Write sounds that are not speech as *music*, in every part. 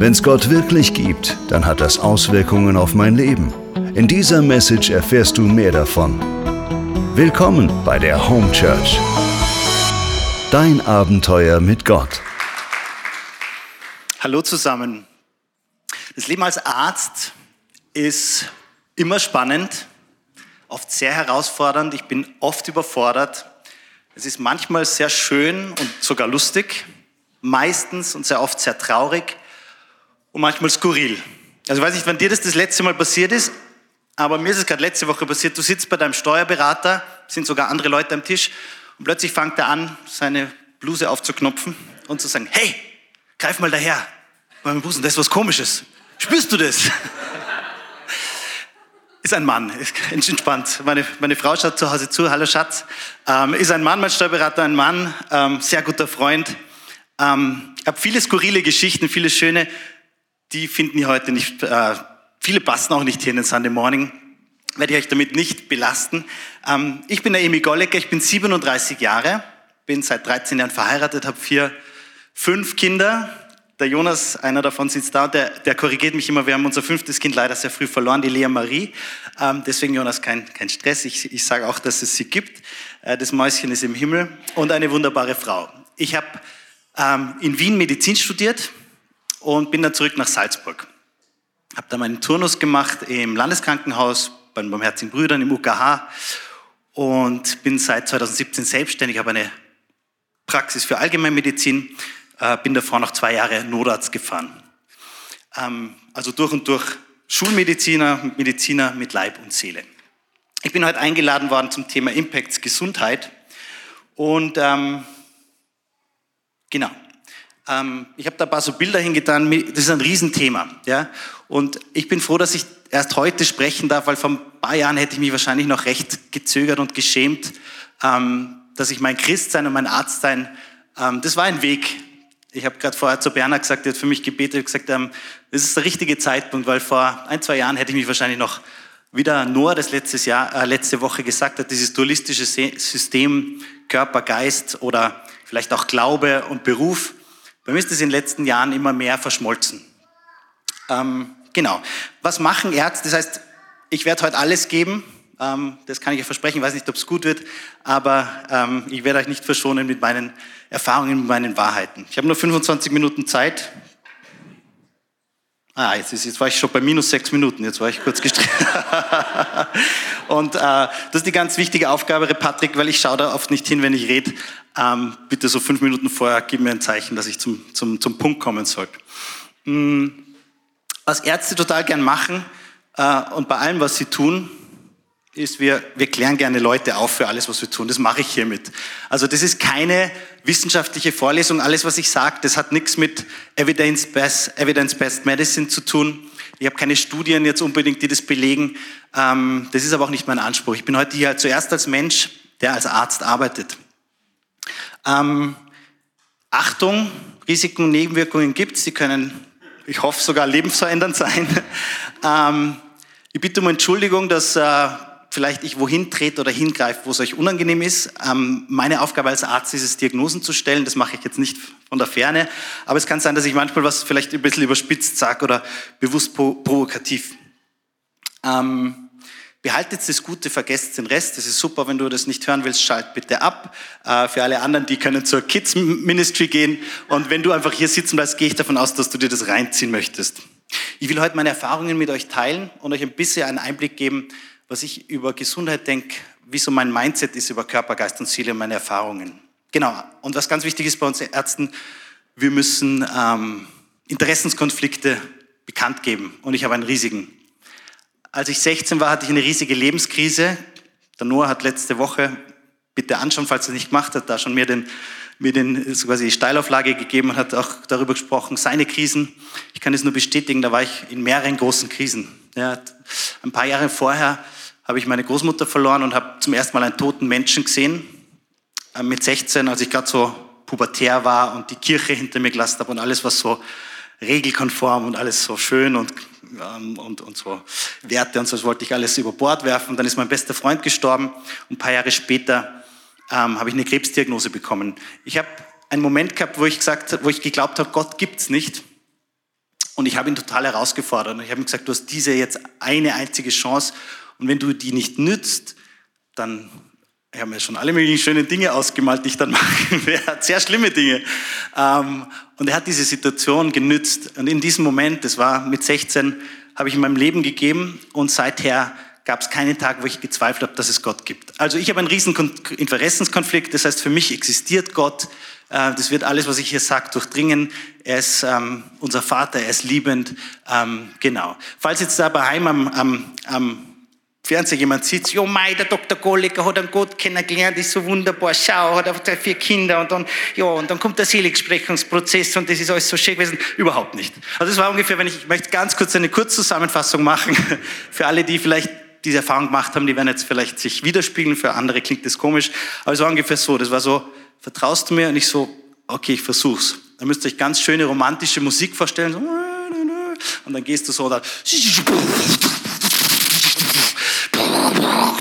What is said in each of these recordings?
Wenn es Gott wirklich gibt, dann hat das Auswirkungen auf mein Leben. In dieser Message erfährst du mehr davon. Willkommen bei der Home Church. Dein Abenteuer mit Gott. Hallo zusammen. Das Leben als Arzt ist immer spannend, oft sehr herausfordernd. Ich bin oft überfordert. Es ist manchmal sehr schön und sogar lustig, meistens und sehr oft sehr traurig und manchmal skurril. Also weiß nicht, wann dir das das letzte Mal passiert ist, aber mir ist es gerade letzte Woche passiert. Du sitzt bei deinem Steuerberater, sind sogar andere Leute am Tisch und plötzlich fängt er an, seine Bluse aufzuknopfen und zu sagen, hey, greif mal daher bei meinem Busen, das ist was Komisches. Spürst du das? *laughs* ist ein Mann, ist entspannt. Meine, meine Frau schaut zu Hause zu, hallo Schatz. Ähm, ist ein Mann, mein Steuerberater, ein Mann, ähm, sehr guter Freund. Ähm, ich habe viele skurrile Geschichten, viele schöne die finden hier heute nicht, äh, viele passen auch nicht hier in den Sunday Morning, werde ich euch damit nicht belasten. Ähm, ich bin der Emi Gollecker, ich bin 37 Jahre, bin seit 13 Jahren verheiratet, habe vier, fünf Kinder. Der Jonas, einer davon sitzt da, der, der korrigiert mich immer, wir haben unser fünftes Kind leider sehr früh verloren, die Lea Marie. Ähm, deswegen, Jonas, kein, kein Stress, ich, ich sage auch, dass es sie gibt. Äh, das Mäuschen ist im Himmel und eine wunderbare Frau. Ich habe ähm, in Wien Medizin studiert, und bin dann zurück nach Salzburg. Habe da meinen Turnus gemacht im Landeskrankenhaus bei den Barmherzigen Brüdern im UKH und bin seit 2017 selbstständig, habe eine Praxis für Allgemeinmedizin, äh, bin davor noch zwei Jahre Notarzt gefahren. Ähm, also durch und durch Schulmediziner, Mediziner mit Leib und Seele. Ich bin heute eingeladen worden zum Thema Impacts Gesundheit und ähm, genau, ähm, ich habe da ein paar so Bilder hingetan, das ist ein Riesenthema. Ja? Und ich bin froh, dass ich erst heute sprechen darf, weil vor ein paar Jahren hätte ich mich wahrscheinlich noch recht gezögert und geschämt, ähm, dass ich mein Christsein und mein Arztsein, ähm, das war ein Weg. Ich habe gerade vorher zu Berner gesagt, der hat für mich gebetet, gesagt, ähm, das ist der richtige Zeitpunkt, weil vor ein, zwei Jahren hätte ich mich wahrscheinlich noch wieder Noah das letztes Jahr, äh, letzte Woche gesagt hat, dieses dualistische System Körper, Geist oder vielleicht auch Glaube und Beruf, bei mir ist das in den letzten Jahren immer mehr verschmolzen. Ähm, genau. Was machen Ärzte? Das heißt, ich werde heute alles geben. Ähm, das kann ich euch versprechen. Ich weiß nicht, ob es gut wird, aber ähm, ich werde euch nicht verschonen mit meinen Erfahrungen, mit meinen Wahrheiten. Ich habe nur 25 Minuten Zeit. Ah, jetzt, ist, jetzt war ich schon bei minus sechs Minuten, jetzt war ich kurz gestresst. *laughs* und äh, das ist die ganz wichtige Aufgabe, Patrick, weil ich schaue da oft nicht hin, wenn ich rede. Ähm, bitte so fünf Minuten vorher gib mir ein Zeichen, dass ich zum, zum, zum Punkt kommen soll. Mhm. Was Ärzte total gern machen äh, und bei allem, was sie tun, ist, wir, wir klären gerne Leute auf für alles, was wir tun. Das mache ich hiermit. Also das ist keine wissenschaftliche Vorlesung. Alles, was ich sage, das hat nichts mit Evidence-Based Evidence Medicine zu tun. Ich habe keine Studien jetzt unbedingt, die das belegen. Ähm, das ist aber auch nicht mein Anspruch. Ich bin heute hier zuerst als Mensch, der als Arzt arbeitet. Ähm, Achtung, Risiken und Nebenwirkungen gibt es. Sie können, ich hoffe, sogar lebensverändernd *laughs* sein. ähm, ich bitte um Entschuldigung, dass äh, vielleicht ich wohin trete oder hingreife, wo es euch unangenehm ist. Ähm, meine Aufgabe als Arzt ist es, Diagnosen zu stellen. Das mache ich jetzt nicht von der Ferne. Aber es kann sein, dass ich manchmal was vielleicht ein bisschen überspitzt sage oder bewusst provokativ. Ähm, behaltet das Gute, vergesst den Rest. Das ist super, wenn du das nicht hören willst, schalt bitte ab. Äh, für alle anderen, die können zur Kids Ministry gehen. Und wenn du einfach hier sitzen bleibst, gehe ich davon aus, dass du dir das reinziehen möchtest. Ich will heute meine Erfahrungen mit euch teilen und euch ein bisschen einen Einblick geben, was ich über Gesundheit denke, wie so mein Mindset ist über Körper, Geist und Seele und meine Erfahrungen. Genau. Und was ganz wichtig ist bei uns Ärzten, wir müssen ähm, Interessenskonflikte bekannt geben. Und ich habe einen riesigen. Als ich 16 war, hatte ich eine riesige Lebenskrise. Der Noah hat letzte Woche, bitte anschauen, falls er nicht gemacht hat, da schon mir den, mir den quasi die Steilauflage gegeben und hat auch darüber gesprochen, seine Krisen. Ich kann es nur bestätigen, da war ich in mehreren großen Krisen. Ja, ein paar Jahre vorher habe ich meine Großmutter verloren und habe zum ersten Mal einen toten Menschen gesehen. Äh, mit 16, als ich gerade so pubertär war und die Kirche hinter mir gelassen habe und alles, was so regelkonform und alles so schön und, ähm, und, und so Werte und so, das wollte ich alles über Bord werfen. Dann ist mein bester Freund gestorben und ein paar Jahre später ähm, habe ich eine Krebsdiagnose bekommen. Ich habe einen Moment gehabt, wo ich gesagt, wo ich geglaubt habe, Gott gibt's nicht. Und ich habe ihn total herausgefordert. Und ich habe ihm gesagt, du hast diese jetzt eine einzige Chance. Und wenn du die nicht nützt, dann ich habe mir schon alle möglichen schönen Dinge ausgemalt, die ich dann *laughs* machen werde. Sehr schlimme Dinge. Ähm, und er hat diese Situation genützt. Und in diesem Moment, das war mit 16, habe ich in meinem Leben gegeben. Und seither gab es keinen Tag, wo ich gezweifelt habe, dass es Gott gibt. Also ich habe einen riesen Interessenskonflikt. Das heißt, für mich existiert Gott. Äh, das wird alles, was ich hier sage, durchdringen. Er ist ähm, unser Vater, er ist liebend. Ähm, genau. Falls jetzt da bei Heim am, am, am Fernseher jemand sitzt, jo mei, der Dr. Golliger hat einen Gott kennengelernt, ist so wunderbar, schau, hat er vier Kinder und dann, ja, und dann kommt der Seligsprechungsprozess und das ist alles so schön gewesen. Überhaupt nicht. Also das war ungefähr, wenn ich, ich möchte ganz kurz eine Kurzzusammenfassung machen, *laughs* für alle, die vielleicht diese Erfahrung gemacht haben, die werden jetzt vielleicht sich widerspiegeln, für andere klingt das komisch, aber es war ungefähr so, das war so, vertraust du mir? Und ich so, okay, ich versuch's. Dann müsst ihr euch ganz schöne romantische Musik vorstellen, so, und dann gehst du so da,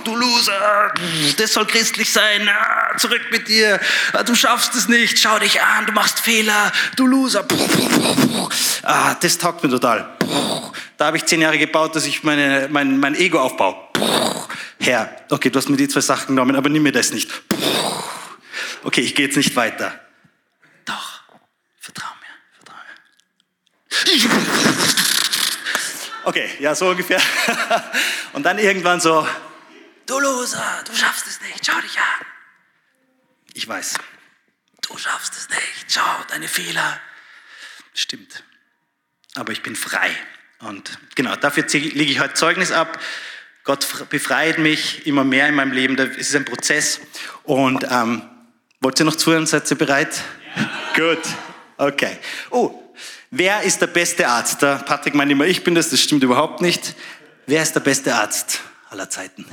du Loser, das soll christlich sein, zurück mit dir, du schaffst es nicht, schau dich an, du machst Fehler, du Loser. Ah, das taugt mir total. Da habe ich zehn Jahre gebaut, dass ich meine, mein, mein Ego aufbaue. Herr, okay, du hast mir die zwei Sachen genommen, aber nimm mir das nicht. Okay, ich gehe jetzt nicht weiter. Doch, vertrau mir, vertrau mir. Okay, ja, so ungefähr. *laughs* Und dann irgendwann so, du Loser, du schaffst es nicht, schau dich an. Ich weiß, du schaffst es nicht, schau, deine Fehler. Stimmt. Aber ich bin frei. Und genau, dafür lege ich heute Zeugnis ab. Gott befreit mich immer mehr in meinem Leben. Es ist ein Prozess. Und ähm, wollt ihr noch zuhören? Seid ihr bereit? Ja. Gut. Okay. Oh, Wer ist der beste Arzt? Der Patrick meint immer, ich bin das, das stimmt überhaupt nicht. Wer ist der beste Arzt aller Zeiten?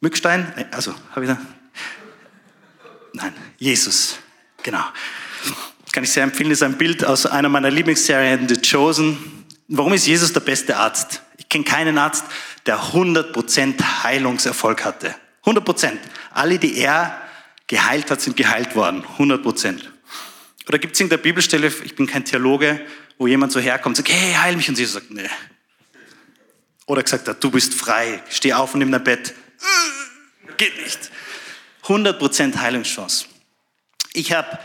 Mückstein? Also, habe ich da? Nein, Jesus. Genau. Das kann ich sehr empfehlen, das ist ein Bild aus einer meiner Lieblingsserien, The Chosen. Warum ist Jesus der beste Arzt? Ich kenne keinen Arzt, der 100% Heilungserfolg hatte. 100%. Alle, die er geheilt hat, sind geheilt worden. 100 Prozent. Oder gibt es in der Bibelstelle, ich bin kein Theologe, wo jemand so herkommt und sagt, hey, heil mich. Und Jesus sagt, nee. Oder gesagt hat, du bist frei, steh auf und nimm dein Bett. Geht nicht. 100 Prozent Heilungschance. Ich habe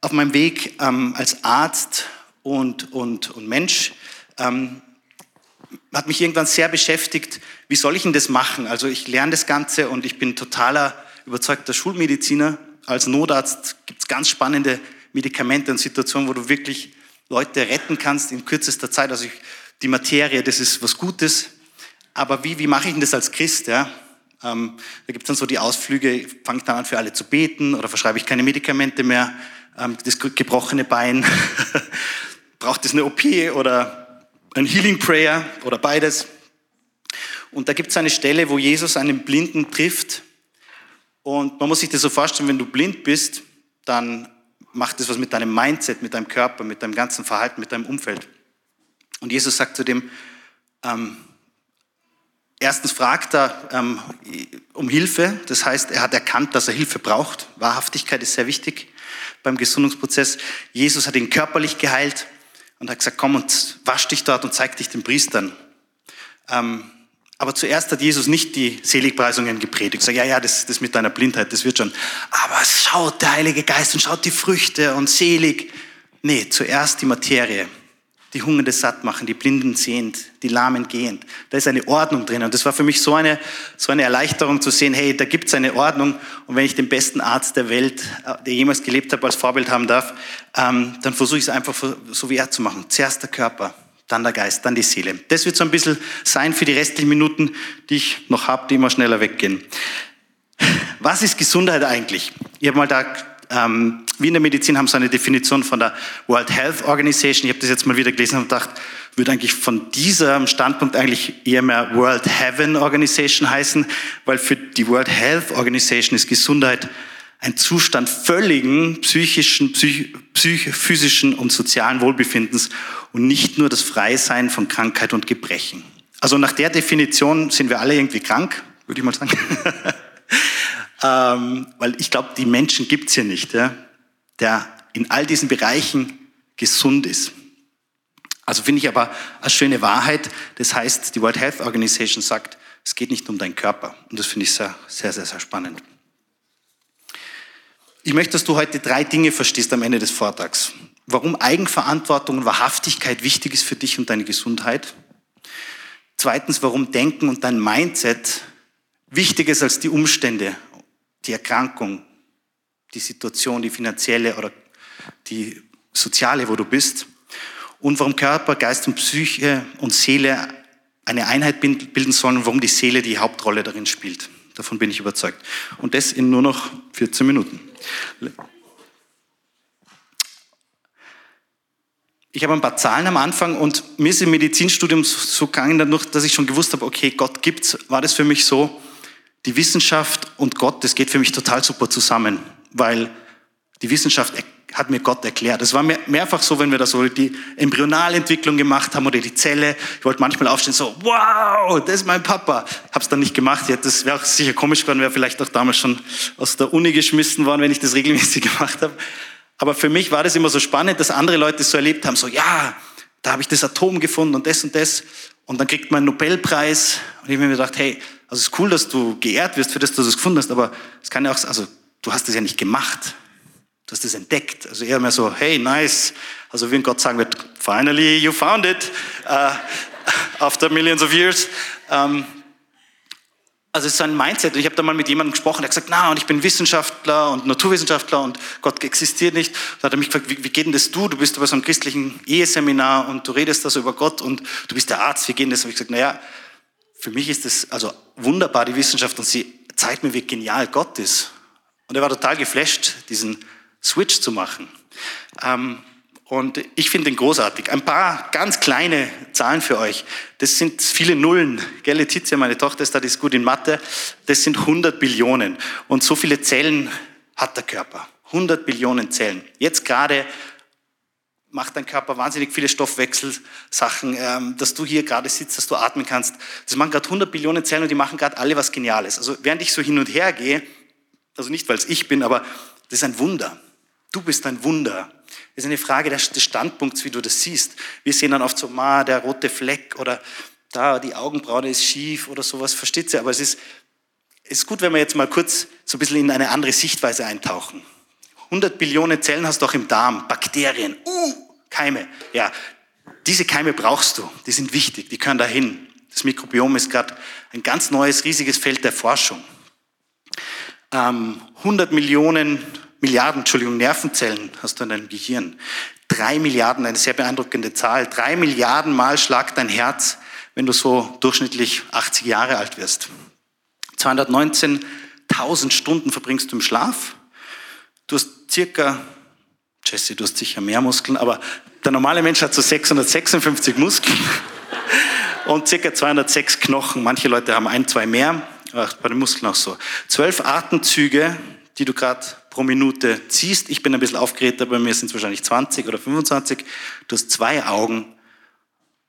auf meinem Weg ähm, als Arzt und, und, und Mensch, ähm, hat mich irgendwann sehr beschäftigt, wie soll ich denn das machen? Also ich lerne das Ganze und ich bin totaler überzeugter Schulmediziner. Als Notarzt gibt es ganz spannende Medikamente und Situationen, wo du wirklich Leute retten kannst in kürzester Zeit. Also ich, die Materie, das ist was Gutes. Aber wie, wie mache ich denn das als Christ? Ja? Ähm, da gibt es dann so die Ausflüge, fange ich dann an für alle zu beten oder verschreibe ich keine Medikamente mehr, ähm, das gebrochene Bein, *laughs* braucht es eine OP oder ein Healing Prayer oder beides. Und da gibt es eine Stelle, wo Jesus einen Blinden trifft und man muss sich das so vorstellen, wenn du blind bist, dann macht das was mit deinem Mindset, mit deinem Körper, mit deinem ganzen Verhalten, mit deinem Umfeld. Und Jesus sagt zu dem, ähm, erstens fragt er ähm, um Hilfe, das heißt, er hat erkannt, dass er Hilfe braucht. Wahrhaftigkeit ist sehr wichtig beim Gesundungsprozess. Jesus hat ihn körperlich geheilt und hat gesagt, komm und wasch dich dort und zeig dich den Priestern. Ähm, aber zuerst hat Jesus nicht die Seligpreisungen gepredigt. Sag, ja, ja, das, das mit deiner Blindheit, das wird schon. Aber schaut der Heilige Geist und schaut die Früchte und selig. Nee, zuerst die Materie. Die Hungernde satt machen, die Blinden sehend, die Lahmen gehend. Da ist eine Ordnung drin. Und das war für mich so eine, so eine Erleichterung zu sehen, hey, da gibt es eine Ordnung. Und wenn ich den besten Arzt der Welt, der jemals gelebt hat, als Vorbild haben darf, ähm, dann versuche ich es einfach so wie er zu machen. Zuerst der Körper, dann der Geist, dann die Seele. Das wird so ein bisschen sein für die restlichen Minuten, die ich noch habe, die immer schneller weggehen. Was ist Gesundheit eigentlich? Ich habe mal da, ähm, wie in der Medizin haben so eine Definition von der World Health Organization. Ich habe das jetzt mal wieder gelesen und gedacht, würde eigentlich von diesem Standpunkt eigentlich eher mehr World Heaven Organization heißen, weil für die World Health Organization ist Gesundheit ein Zustand völligen psychischen, psych, psych, physischen und sozialen Wohlbefindens und nicht nur das Freisein von Krankheit und Gebrechen. Also nach der Definition sind wir alle irgendwie krank, würde ich mal sagen. *laughs* ähm, weil ich glaube, die Menschen gibt's hier nicht. Ja? Der in all diesen Bereichen gesund ist. Also finde ich aber eine schöne Wahrheit. Das heißt, die World Health Organization sagt, es geht nicht um deinen Körper. Und das finde ich sehr, sehr, sehr, sehr spannend. Ich möchte, dass du heute drei Dinge verstehst am Ende des Vortrags. Warum Eigenverantwortung und Wahrhaftigkeit wichtig ist für dich und deine Gesundheit. Zweitens, warum Denken und dein Mindset wichtiger ist als die Umstände, die Erkrankung, die Situation, die finanzielle oder die soziale, wo du bist. Und warum Körper, Geist und Psyche und Seele eine Einheit bilden sollen warum die Seele die Hauptrolle darin spielt. Davon bin ich überzeugt. Und das in nur noch 14 Minuten. Ich habe ein paar Zahlen am Anfang und mir ist im Medizinstudium so gegangen, dadurch, dass ich schon gewusst habe, okay, Gott gibt's, war das für mich so, die Wissenschaft und Gott, das geht für mich total super zusammen, weil die Wissenschaft hat mir Gott erklärt. Es war mehr, mehrfach so, wenn wir da so die Embryonalentwicklung gemacht haben oder die Zelle. Ich wollte manchmal aufstehen, so, wow, das ist mein Papa. Habe es dann nicht gemacht. Das wäre auch sicher komisch geworden, wäre vielleicht auch damals schon aus der Uni geschmissen worden, wenn ich das regelmäßig *laughs* gemacht habe. Aber für mich war das immer so spannend, dass andere Leute so erlebt haben, so, ja, da habe ich das Atom gefunden und das und das. Und dann kriegt man einen Nobelpreis. Und ich habe mir gedacht, hey, also es ist cool, dass du geehrt wirst für das, dass du es gefunden hast, aber es kann ja auch, also du hast es ja nicht gemacht. Du hast es entdeckt. Also eher mehr so, hey, nice. Also wie Gott sagen wird, finally you found it. Uh, *laughs* after millions of years. Um, also es ist so ein Mindset. Ich habe da mal mit jemandem gesprochen, der hat gesagt, na, und ich bin Wissenschaftler und Naturwissenschaftler und Gott existiert nicht. Da hat er mich gefragt, wie, wie geht denn das du? Du bist bei so einem christlichen Eheseminar und du redest da so über Gott und du bist der Arzt. Wie geht denn das? Da habe ich gesagt, naja, für mich ist das also wunderbar, die Wissenschaft, und sie zeigt mir, wie genial Gott ist. Und er war total geflasht, diesen Switch zu machen. Ähm, und ich finde den großartig. Ein paar ganz kleine Zahlen für euch. Das sind viele Nullen. Gell, Letizia, meine Tochter ist da, die ist gut in Mathe. Das sind 100 Billionen. Und so viele Zellen hat der Körper. 100 Billionen Zellen. Jetzt gerade macht dein Körper wahnsinnig viele Stoffwechselsachen, ähm, dass du hier gerade sitzt, dass du atmen kannst. Das machen gerade 100 Billionen Zellen und die machen gerade alle was Geniales. Also während ich so hin und her gehe, also nicht, weil es ich bin, aber das ist ein Wunder. Du bist ein Wunder. Es ist eine Frage des Standpunkts, wie du das siehst. Wir sehen dann oft so, ma, der rote Fleck oder da, die Augenbraue ist schief oder sowas, versteht ihr? Aber es ist, es ist gut, wenn wir jetzt mal kurz so ein bisschen in eine andere Sichtweise eintauchen. 100 Billionen Zellen hast du auch im Darm, Bakterien, uh, Keime. Ja, diese Keime brauchst du, die sind wichtig, die können dahin. Das Mikrobiom ist gerade ein ganz neues, riesiges Feld der Forschung. Ähm, 100 Millionen Milliarden, Entschuldigung, Nervenzellen hast du in deinem Gehirn. Drei Milliarden, eine sehr beeindruckende Zahl. Drei Milliarden Mal schlagt dein Herz, wenn du so durchschnittlich 80 Jahre alt wirst. 219.000 Stunden verbringst du im Schlaf. Du hast circa, Jesse, du hast sicher mehr Muskeln, aber der normale Mensch hat so 656 Muskeln *laughs* und circa 206 Knochen. Manche Leute haben ein, zwei mehr, bei den Muskeln auch so. Zwölf Atemzüge, die du gerade pro Minute ziehst. Ich bin ein bisschen aufgeregter, bei mir sind es wahrscheinlich 20 oder 25. Du hast zwei Augen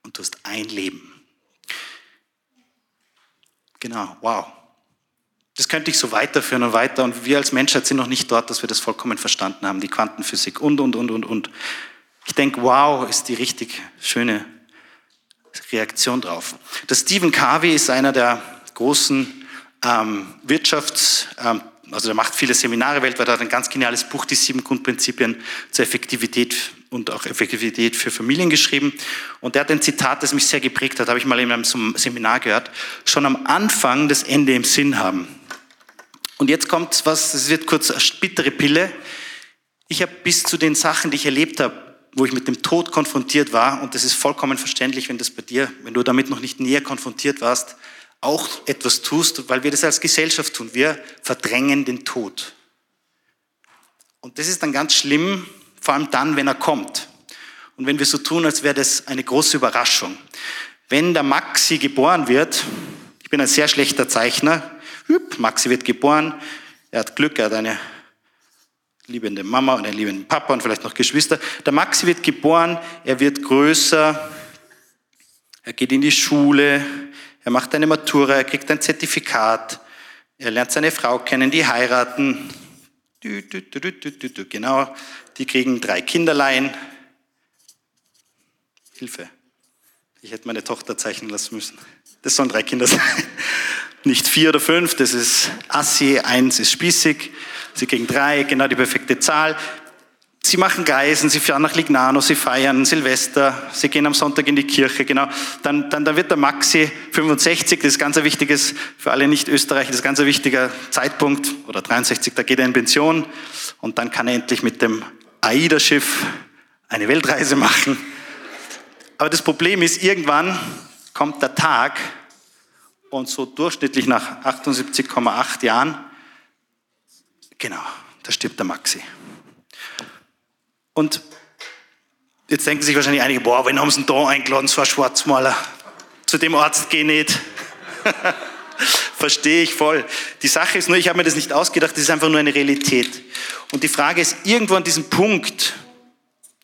und du hast ein Leben. Genau, wow. Das könnte ich so weiterführen und weiter. Und wir als Menschheit sind noch nicht dort, dass wir das vollkommen verstanden haben, die Quantenphysik und, und, und, und, und. Ich denke, wow, ist die richtig schöne Reaktion drauf. Der Stephen Covey ist einer der großen ähm, Wirtschafts- ähm, also er macht viele Seminare weltweit, hat ein ganz geniales Buch, die sieben Grundprinzipien zur Effektivität und auch Effektivität für Familien geschrieben. Und er hat ein Zitat, das mich sehr geprägt hat, habe ich mal in einem Seminar gehört, schon am Anfang das Ende im Sinn haben. Und jetzt kommt was, es wird kurz eine bittere Pille. Ich habe bis zu den Sachen, die ich erlebt habe, wo ich mit dem Tod konfrontiert war, und das ist vollkommen verständlich, wenn das bei dir, wenn du damit noch nicht näher konfrontiert warst, auch etwas tust, weil wir das als Gesellschaft tun. Wir verdrängen den Tod. Und das ist dann ganz schlimm, vor allem dann, wenn er kommt. Und wenn wir so tun, als wäre das eine große Überraschung. Wenn der Maxi geboren wird, ich bin ein sehr schlechter Zeichner, Maxi wird geboren, er hat Glück, er hat eine liebende Mama und einen liebenden Papa und vielleicht noch Geschwister. Der Maxi wird geboren, er wird größer, er geht in die Schule, er macht eine Matura, er kriegt ein Zertifikat, er lernt seine Frau kennen, die heiraten. Genau, die kriegen drei Kinderlein. Hilfe. Ich hätte meine Tochter zeichnen lassen müssen. Das sollen drei Kinder sein. *laughs* Nicht vier oder fünf, das ist Assi, eins ist spießig. Sie kriegen drei, genau die perfekte Zahl. Sie machen Reisen, sie fahren nach Lignano, sie feiern Silvester, sie gehen am Sonntag in die Kirche, genau. Dann, dann, dann wird der Maxi 65, das ist ganz ein wichtiges, für alle Nicht-Österreicher, das ist ganz ein wichtiger Zeitpunkt, oder 63, da geht er in Pension und dann kann er endlich mit dem AIDA-Schiff eine Weltreise machen. Aber das Problem ist, irgendwann kommt der Tag und so durchschnittlich nach 78,8 Jahren, genau, da stirbt der Maxi. Und jetzt denken sich wahrscheinlich einige, boah, wen haben sie denn da eingeladen, so ein Schwarzmaler? Zu dem Arzt geh nicht. *laughs* Verstehe ich voll. Die Sache ist nur, ich habe mir das nicht ausgedacht, das ist einfach nur eine Realität. Und die Frage ist, irgendwo an diesem Punkt,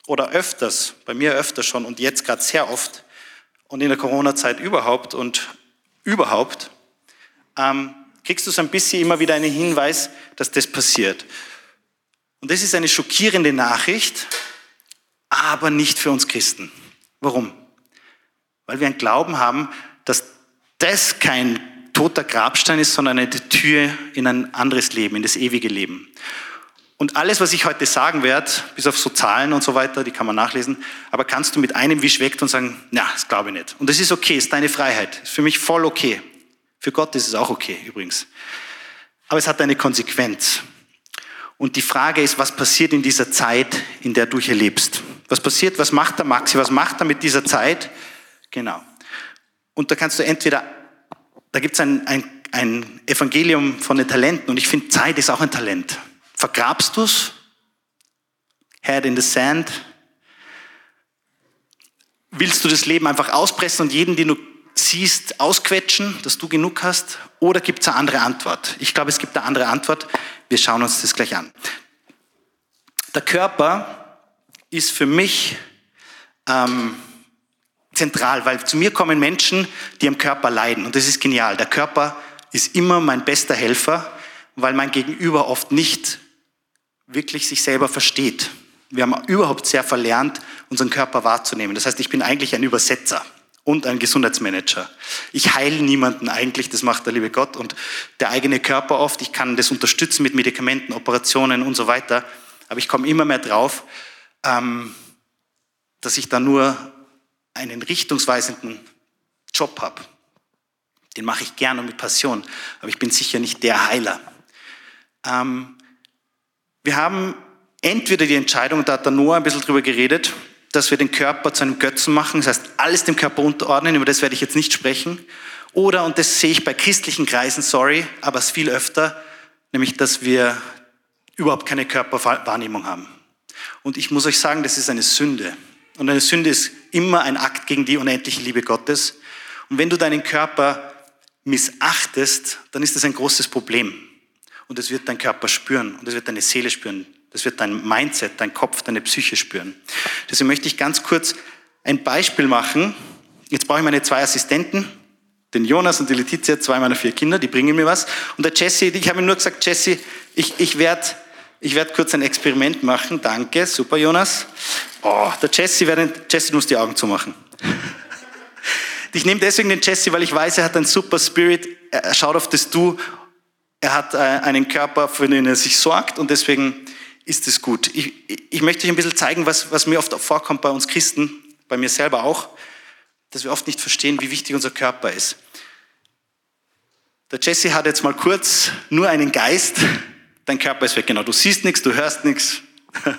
oder öfters, bei mir öfter schon und jetzt gerade sehr oft und in der Corona-Zeit überhaupt und überhaupt, ähm, kriegst du so ein bisschen immer wieder einen Hinweis, dass das passiert. Und das ist eine schockierende Nachricht, aber nicht für uns Christen. Warum? Weil wir einen Glauben haben, dass das kein toter Grabstein ist, sondern eine Tür in ein anderes Leben, in das ewige Leben. Und alles, was ich heute sagen werde, bis auf so Zahlen und so weiter, die kann man nachlesen, aber kannst du mit einem Wisch weg und sagen, na, das glaube ich nicht. Und das ist okay, ist deine Freiheit. Ist für mich voll okay. Für Gott ist es auch okay, übrigens. Aber es hat eine Konsequenz. Und die Frage ist, was passiert in dieser Zeit, in der du hier lebst? Was passiert, was macht der Maxi, was macht er mit dieser Zeit? Genau. Und da kannst du entweder, da gibt es ein, ein, ein Evangelium von den Talenten und ich finde, Zeit ist auch ein Talent. Vergrabst du es? Head in the sand? Willst du das Leben einfach auspressen und jeden, den du siehst, ausquetschen, dass du genug hast? Oder gibt es eine andere Antwort? Ich glaube, es gibt eine andere Antwort. Wir schauen uns das gleich an. Der Körper ist für mich ähm, zentral, weil zu mir kommen Menschen, die am Körper leiden. Und das ist genial. Der Körper ist immer mein bester Helfer, weil mein Gegenüber oft nicht wirklich sich selber versteht. Wir haben überhaupt sehr verlernt, unseren Körper wahrzunehmen. Das heißt, ich bin eigentlich ein Übersetzer und ein Gesundheitsmanager. Ich heile niemanden eigentlich, das macht der liebe Gott und der eigene Körper oft. Ich kann das unterstützen mit Medikamenten, Operationen und so weiter. Aber ich komme immer mehr drauf, ähm, dass ich da nur einen richtungsweisenden Job habe. Den mache ich gerne und mit Passion, aber ich bin sicher nicht der Heiler. Ähm, wir haben entweder die Entscheidung, da hat der Noah ein bisschen drüber geredet, dass wir den Körper zu einem Götzen machen, das heißt, alles dem Körper unterordnen, über das werde ich jetzt nicht sprechen. Oder, und das sehe ich bei christlichen Kreisen, sorry, aber es viel öfter, nämlich, dass wir überhaupt keine Körperwahrnehmung haben. Und ich muss euch sagen, das ist eine Sünde. Und eine Sünde ist immer ein Akt gegen die unendliche Liebe Gottes. Und wenn du deinen Körper missachtest, dann ist das ein großes Problem. Und das wird dein Körper spüren und das wird deine Seele spüren. Das wird dein Mindset, dein Kopf, deine Psyche spüren. Deswegen möchte ich ganz kurz ein Beispiel machen. Jetzt brauche ich meine zwei Assistenten, den Jonas und die Letizia, zwei meiner vier Kinder, die bringen mir was. Und der Jesse, ich habe ihm nur gesagt, Jesse, ich, ich werde ich werd kurz ein Experiment machen. Danke, super Jonas. Oh, der Jesse, werden, Jesse, du musst die Augen zumachen. *laughs* Ich nehme deswegen den Jesse, weil ich weiß, er hat einen super Spirit. Er schaut auf das Du. Er hat äh, einen Körper, für den er sich sorgt und deswegen ist es gut. Ich, ich möchte euch ein bisschen zeigen, was, was mir oft vorkommt bei uns Christen, bei mir selber auch, dass wir oft nicht verstehen, wie wichtig unser Körper ist. Der Jesse hat jetzt mal kurz nur einen Geist, dein Körper ist weg, genau. Du siehst nichts, du hörst nichts. *laughs*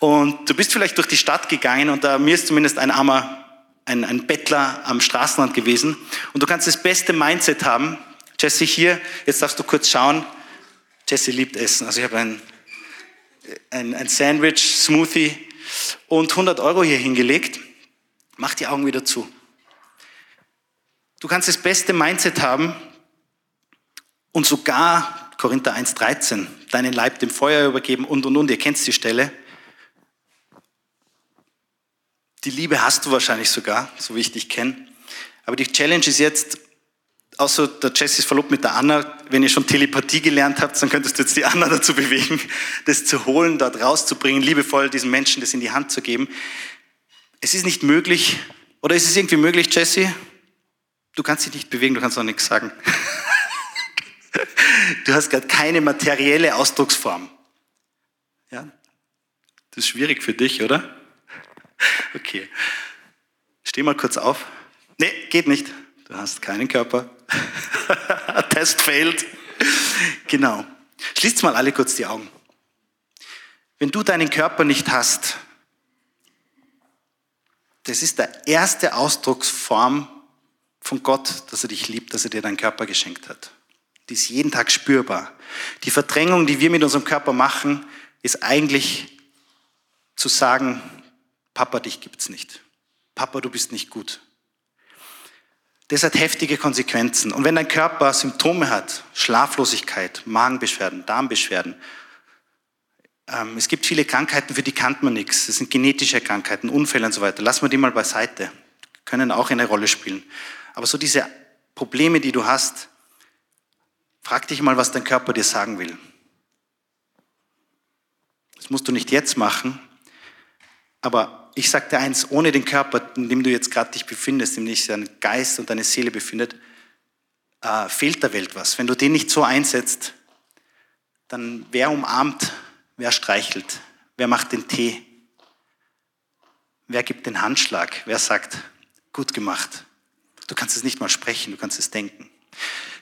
Und du bist vielleicht durch die Stadt gegangen und da mir ist zumindest ein armer, ein, ein Bettler am Straßenrand gewesen. Und du kannst das beste Mindset haben. Jesse hier, jetzt darfst du kurz schauen. Jesse liebt Essen. Also ich habe ein ein, ein Sandwich, Smoothie und 100 Euro hier hingelegt. Mach die Augen wieder zu. Du kannst das beste Mindset haben und sogar, Korinther 1,13, deinen Leib dem Feuer übergeben und und und, ihr kennt die Stelle. Die Liebe hast du wahrscheinlich sogar, so wie ich dich kenne. Aber die Challenge ist jetzt, außer der Jesse ist verlobt mit der Anna, wenn ihr schon Telepathie gelernt habt, dann könntest du jetzt die Anna *laughs* dazu bewegen, das zu holen, dort rauszubringen, liebevoll diesen Menschen das in die Hand zu geben. Es ist nicht möglich, oder ist es irgendwie möglich, Jesse? Du kannst dich nicht bewegen, du kannst auch nichts sagen. *laughs* Du hast gerade keine materielle Ausdrucksform. Ja? Das ist schwierig für dich, oder? Okay. Steh mal kurz auf. Nee, geht nicht. Du hast keinen Körper. *laughs* Test failed. Genau. Schließt mal alle kurz die Augen. Wenn du deinen Körper nicht hast, das ist der erste Ausdrucksform von Gott, dass er dich liebt, dass er dir deinen Körper geschenkt hat. Die ist jeden Tag spürbar. Die Verdrängung, die wir mit unserem Körper machen, ist eigentlich zu sagen, Papa, dich gibt's nicht. Papa, du bist nicht gut. Das hat heftige Konsequenzen. Und wenn dein Körper Symptome hat, Schlaflosigkeit, Magenbeschwerden, Darmbeschwerden, ähm, es gibt viele Krankheiten, für die kannte man nichts. Das sind genetische Krankheiten, Unfälle und so weiter. Lass mal die mal beiseite. Können auch eine Rolle spielen. Aber so diese Probleme, die du hast, frag dich mal, was dein Körper dir sagen will. Das musst du nicht jetzt machen, aber ich sage dir eins, ohne den Körper, in dem du jetzt gerade dich befindest, in dem sich dein Geist und deine Seele befindet, äh, fehlt der Welt was. Wenn du den nicht so einsetzt, dann wer umarmt, wer streichelt, wer macht den Tee, wer gibt den Handschlag, wer sagt, gut gemacht. Du kannst es nicht mal sprechen, du kannst es denken.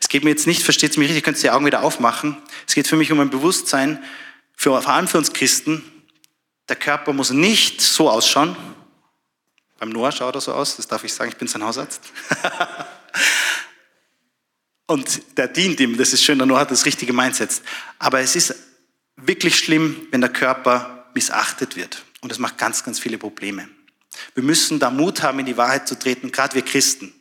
Es geht mir jetzt nicht, versteht es mich richtig, könnt ihr die Augen wieder aufmachen. Es geht für mich um ein Bewusstsein, für, vor allem für uns Christen, der Körper muss nicht so ausschauen. Beim Noah schaut er so aus, das darf ich sagen, ich bin sein Hausarzt. *laughs* Und der dient ihm, das ist schön, der Noah hat das richtige Mindset. Aber es ist wirklich schlimm, wenn der Körper missachtet wird. Und das macht ganz, ganz viele Probleme. Wir müssen da Mut haben, in die Wahrheit zu treten, gerade wir Christen.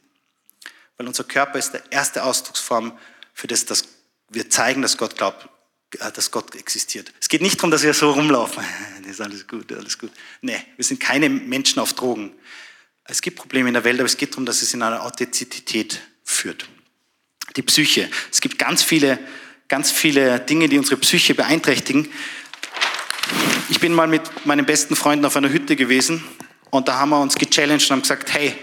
Weil unser Körper ist der erste Ausdrucksform für das, dass wir zeigen, dass Gott glaubt, dass Gott existiert. Es geht nicht darum, dass wir so rumlaufen. *laughs* Das ist alles gut, alles gut. Nee, wir sind keine Menschen auf Drogen. Es gibt Probleme in der Welt, aber es geht darum, dass es in eine Authentizität führt. Die Psyche. Es gibt ganz viele, ganz viele Dinge, die unsere Psyche beeinträchtigen. Ich bin mal mit meinen besten Freunden auf einer Hütte gewesen und da haben wir uns gechallenged und haben gesagt, hey,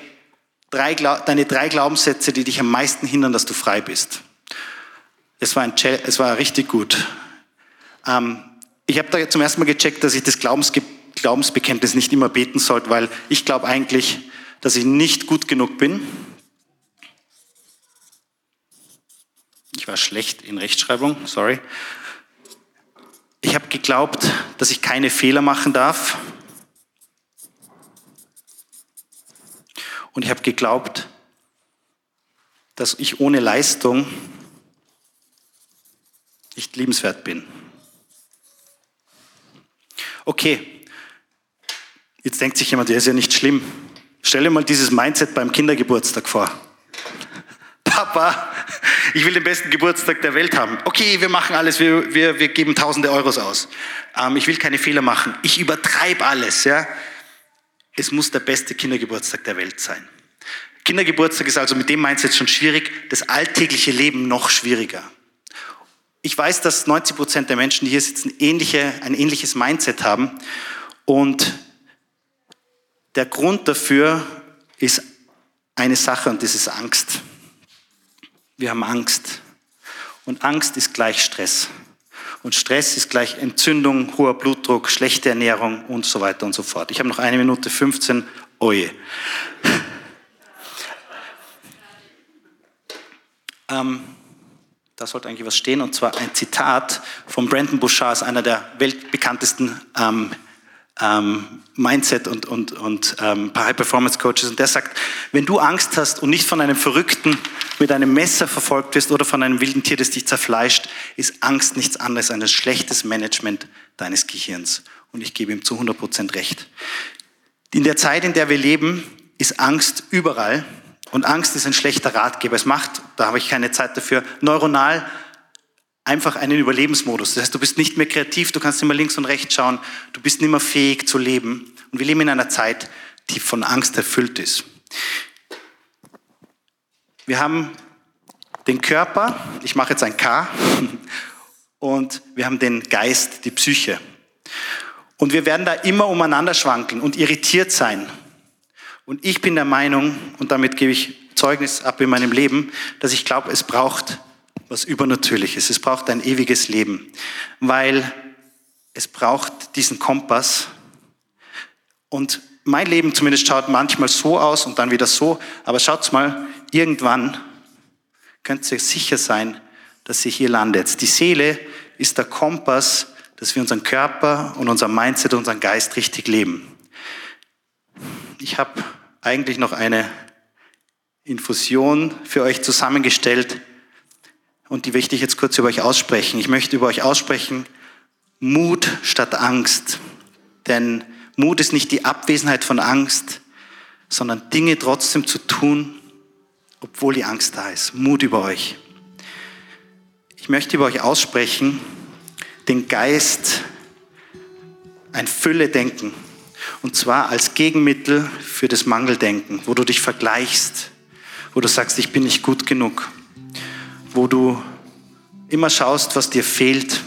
drei, deine drei Glaubenssätze, die dich am meisten hindern, dass du frei bist. Es war, ein, es war richtig gut. Ähm, ich habe da zum ersten Mal gecheckt, dass ich das Glaubensge Glaubensbekenntnis nicht immer beten sollte, weil ich glaube eigentlich, dass ich nicht gut genug bin. Ich war schlecht in Rechtschreibung, sorry. Ich habe geglaubt, dass ich keine Fehler machen darf. Und ich habe geglaubt, dass ich ohne Leistung nicht liebenswert bin. Okay, jetzt denkt sich jemand, der ist ja nicht schlimm. Stell dir mal dieses Mindset beim Kindergeburtstag vor. Papa, ich will den besten Geburtstag der Welt haben. Okay, wir machen alles, wir, wir, wir geben tausende Euros aus. Ähm, ich will keine Fehler machen. Ich übertreibe alles. Ja? Es muss der beste Kindergeburtstag der Welt sein. Kindergeburtstag ist also mit dem Mindset schon schwierig, das alltägliche Leben noch schwieriger. Ich weiß, dass 90 Prozent der Menschen, die hier sitzen, ähnliche, ein ähnliches Mindset haben. Und der Grund dafür ist eine Sache und das ist Angst. Wir haben Angst. Und Angst ist gleich Stress. Und Stress ist gleich Entzündung, hoher Blutdruck, schlechte Ernährung und so weiter und so fort. Ich habe noch eine Minute 15. Oje. *laughs* ähm, da sollte eigentlich was stehen, und zwar ein Zitat von Brandon Bouchard, einer der weltbekanntesten ähm, ähm, Mindset- und, und, und ähm, High-Performance-Coaches. Und der sagt, wenn du Angst hast und nicht von einem Verrückten mit einem Messer verfolgt wirst oder von einem wilden Tier, das dich zerfleischt, ist Angst nichts anderes als ein schlechtes Management deines Gehirns. Und ich gebe ihm zu 100 Prozent recht. In der Zeit, in der wir leben, ist Angst überall. Und Angst ist ein schlechter Ratgeber. Es macht, da habe ich keine Zeit dafür, neuronal einfach einen Überlebensmodus. Das heißt, du bist nicht mehr kreativ, du kannst nicht mehr links und rechts schauen, du bist nicht mehr fähig zu leben. Und wir leben in einer Zeit, die von Angst erfüllt ist. Wir haben den Körper, ich mache jetzt ein K, *laughs* und wir haben den Geist, die Psyche. Und wir werden da immer umeinander schwanken und irritiert sein. Und ich bin der Meinung, und damit gebe ich Zeugnis ab in meinem Leben, dass ich glaube, es braucht was Übernatürliches. Es braucht ein ewiges Leben, weil es braucht diesen Kompass. Und mein Leben zumindest schaut manchmal so aus und dann wieder so. Aber schaut mal, irgendwann könnt ihr sicher sein, dass ihr hier landet. Die Seele ist der Kompass, dass wir unseren Körper und unser Mindset, unseren Geist richtig leben. Ich habe eigentlich noch eine Infusion für euch zusammengestellt und die möchte ich jetzt kurz über euch aussprechen. Ich möchte über euch aussprechen, Mut statt Angst. Denn Mut ist nicht die Abwesenheit von Angst, sondern Dinge trotzdem zu tun, obwohl die Angst da ist. Mut über euch. Ich möchte über euch aussprechen, den Geist ein Fülle-Denken. Und zwar als Gegenmittel für das Mangeldenken, wo du dich vergleichst, wo du sagst, ich bin nicht gut genug, wo du immer schaust, was dir fehlt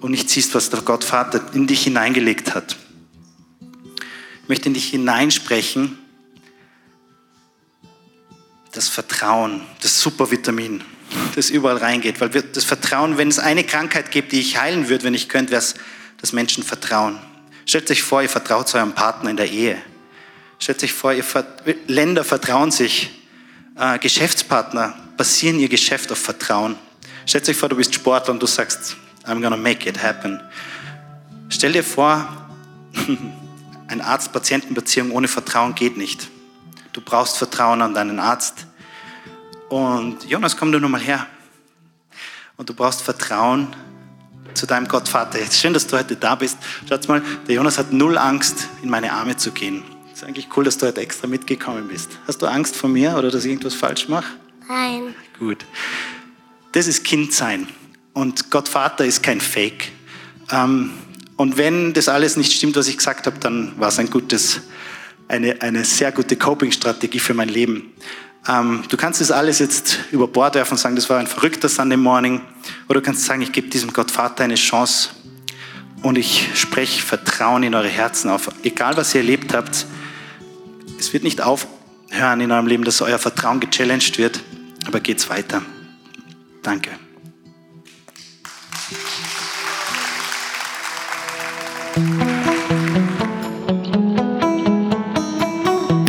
und nicht siehst, was der Gott Vater in dich hineingelegt hat. Ich möchte in dich hineinsprechen, das Vertrauen, das Supervitamin, das überall reingeht. Weil das Vertrauen, wenn es eine Krankheit gibt, die ich heilen würde, wenn ich könnte, wäre es, dass Menschen vertrauen. Stellt euch vor, ihr vertraut zu eurem Partner in der Ehe. Stellt euch vor, ihr Länder vertrauen sich. Äh, Geschäftspartner basieren ihr Geschäft auf Vertrauen. Stellt euch vor, du bist Sportler und du sagst, I'm gonna make it happen. Stell dir vor, *laughs* eine Arzt-Patienten-Beziehung ohne Vertrauen geht nicht. Du brauchst Vertrauen an deinen Arzt. Und Jonas, komm du nur mal her. Und du brauchst Vertrauen zu deinem Gottvater. Schön, dass du heute da bist. Schaut mal, der Jonas hat null Angst, in meine Arme zu gehen. ist eigentlich cool, dass du heute extra mitgekommen bist. Hast du Angst vor mir oder dass ich irgendwas falsch mache? Nein. Gut. Das ist Kindsein. Und Gottvater ist kein Fake. Ähm, und wenn das alles nicht stimmt, was ich gesagt habe, dann war es ein gutes, eine, eine sehr gute Coping-Strategie für mein Leben. Ähm, du kannst das alles jetzt über Bord werfen und sagen, das war ein verrückter Sunday Morning. Oder du kannst sagen, ich gebe diesem Gott Vater eine Chance und ich spreche Vertrauen in eure Herzen auf. Egal, was ihr erlebt habt, es wird nicht aufhören in eurem Leben, dass euer Vertrauen gechallenged wird, aber geht's weiter. Danke.